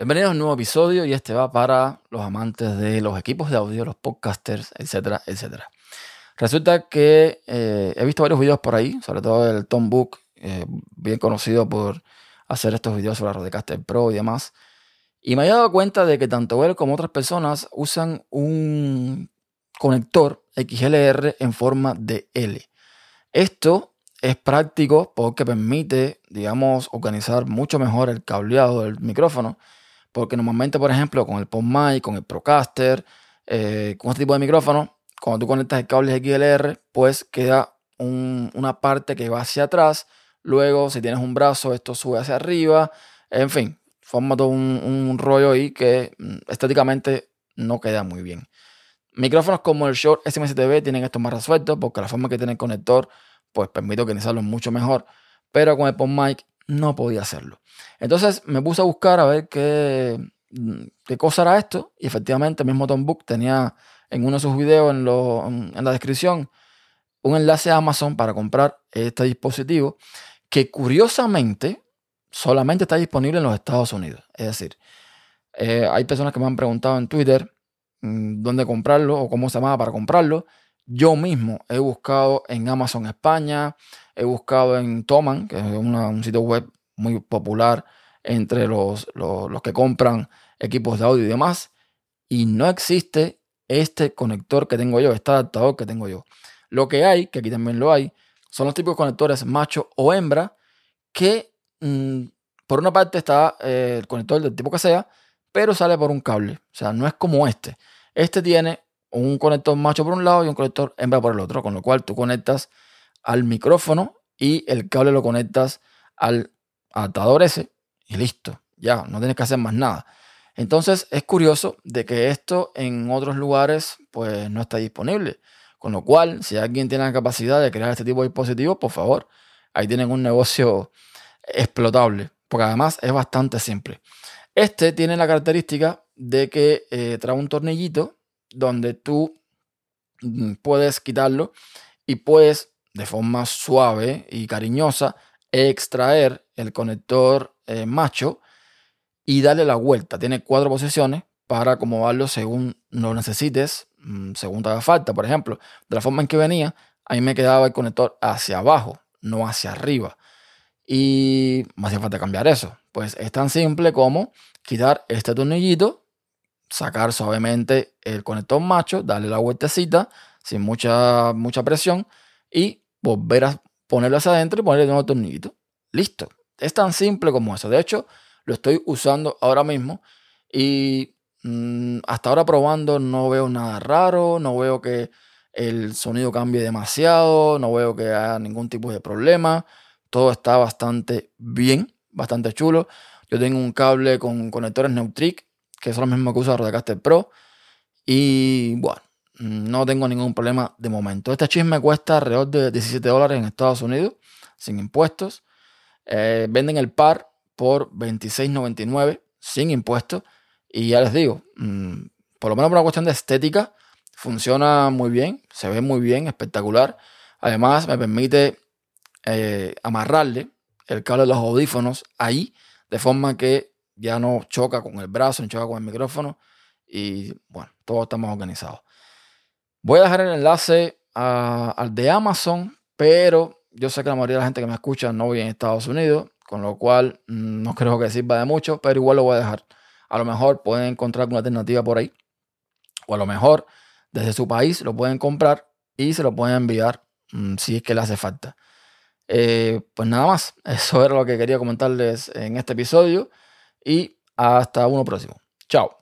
Bienvenidos a un nuevo episodio y este va para los amantes de los equipos de audio, los podcasters, etcétera, etcétera. Resulta que eh, he visto varios videos por ahí, sobre todo el Tom Book, eh, bien conocido por hacer estos videos sobre la Rodecaster Pro y demás. Y me he dado cuenta de que tanto él como otras personas usan un conector XLR en forma de L. Esto es práctico porque permite, digamos, organizar mucho mejor el cableado del micrófono porque normalmente, por ejemplo, con el PodMic, con el Procaster, eh, con este tipo de micrófono, cuando tú conectas el cable XLR, pues queda una parte que va hacia atrás. Luego, si tienes un brazo, esto sube hacia arriba. En fin, forma todo un, rollo ahí que mm, estéticamente no queda muy bien. Micrófonos como el Short SMSTV tienen esto más resuelto porque la forma que tiene el conector pues permite organizarlo mucho mejor. Pero con el PodMic no podía hacerlo. Entonces me puse a buscar a ver qué, mm, qué cosa era esto y efectivamente el mismo Tom Book tenía en uno de sus videos en, en la descripción un enlace a Amazon para comprar este dispositivo que curiosamente solamente está disponible en los Estados Unidos. Es decir, eh, hay personas que me han preguntado en Twitter mm, dónde comprarlo o cómo se llamaba para comprarlo. Yo mismo he buscado en Amazon España, he buscado en Toman, que es un sitio web muy popular entre los, los, que compran equipos de audio y demás, y no existe este conector que tengo yo, este adaptador que tengo yo. Lo que hay, que aquí también lo hay, son los de conectores macho o hembra, que mm, por una parte está eh, el conector del tipo que sea, pero sale por un cable. O sea, no es como este. Este tiene un conector macho por un lado y un conector hembra por el otro, con lo cual tú conectas al micrófono y el cable lo conectas al adaptador ese y listo, ya, no tienes que hacer más nada. Entonces es curioso de que esto en otros lugares pues no está disponible. Con lo cual, si alguien tiene la capacidad de crear este tipo de dispositivos, por favor, ahí tienen un negocio explotable, porque además es bastante simple. Este tiene la característica de que eh, trae un tornillito donde tú mm, puedes quitarlo y puedes de forma suave y cariñosa extraer el conector eh, macho y darle la vuelta. Tiene cuatro posiciones para acomodarlo según lo necesites, mm, según te haga falta. Por ejemplo, de la forma en que venía, ahí me quedaba el conector hacia abajo, no hacia arriba. Y me hacía falta cambiar eso. Pues es tan simple como quitar este tornillito, sacar suavemente el conector macho, darle la vueltecita sin mucha, mucha presión y volver a ponerlo hacia adentro y ponerle un nuevo tornillito. Listo. Es tan simple como eso. De hecho, lo estoy usando ahora mismo y mm, hasta ahora probando no veo nada raro, no veo que el sonido cambie demasiado, no veo que haya ningún tipo de problema. Todo está bastante bien, bastante chulo. Yo tengo un cable con conectores Neutric, que son los mismos que usa Rodecaster Pro. Y bueno, no tengo ningún problema de momento. Este chisme cuesta alrededor de 17 dólares en Estados Unidos, sin impuestos. Eh, venden el par por 26.99 sin impuestos. Y ya les digo, mm, por lo menos por una cuestión de estética, funciona muy bien, se ve muy bien, espectacular. Además, me permite eh, amarrarle el cable de los audífonos ahí, de forma que ya no choca con el brazo, no choca con el micrófono. Y bueno, todo está más organizado. Voy a dejar el enlace al de Amazon, pero yo sé que la mayoría de la gente que me escucha no vive en Estados Unidos, con lo cual mm, no creo que sirva de mucho, pero igual lo voy a dejar. A lo mejor pueden encontrar una alternativa por ahí, o a lo mejor desde su país lo pueden comprar y se lo pueden enviar mm, si es que le hace falta. Eh, pues nada más, eso era lo que quería comentarles en este episodio y hasta uno próximo. Chao.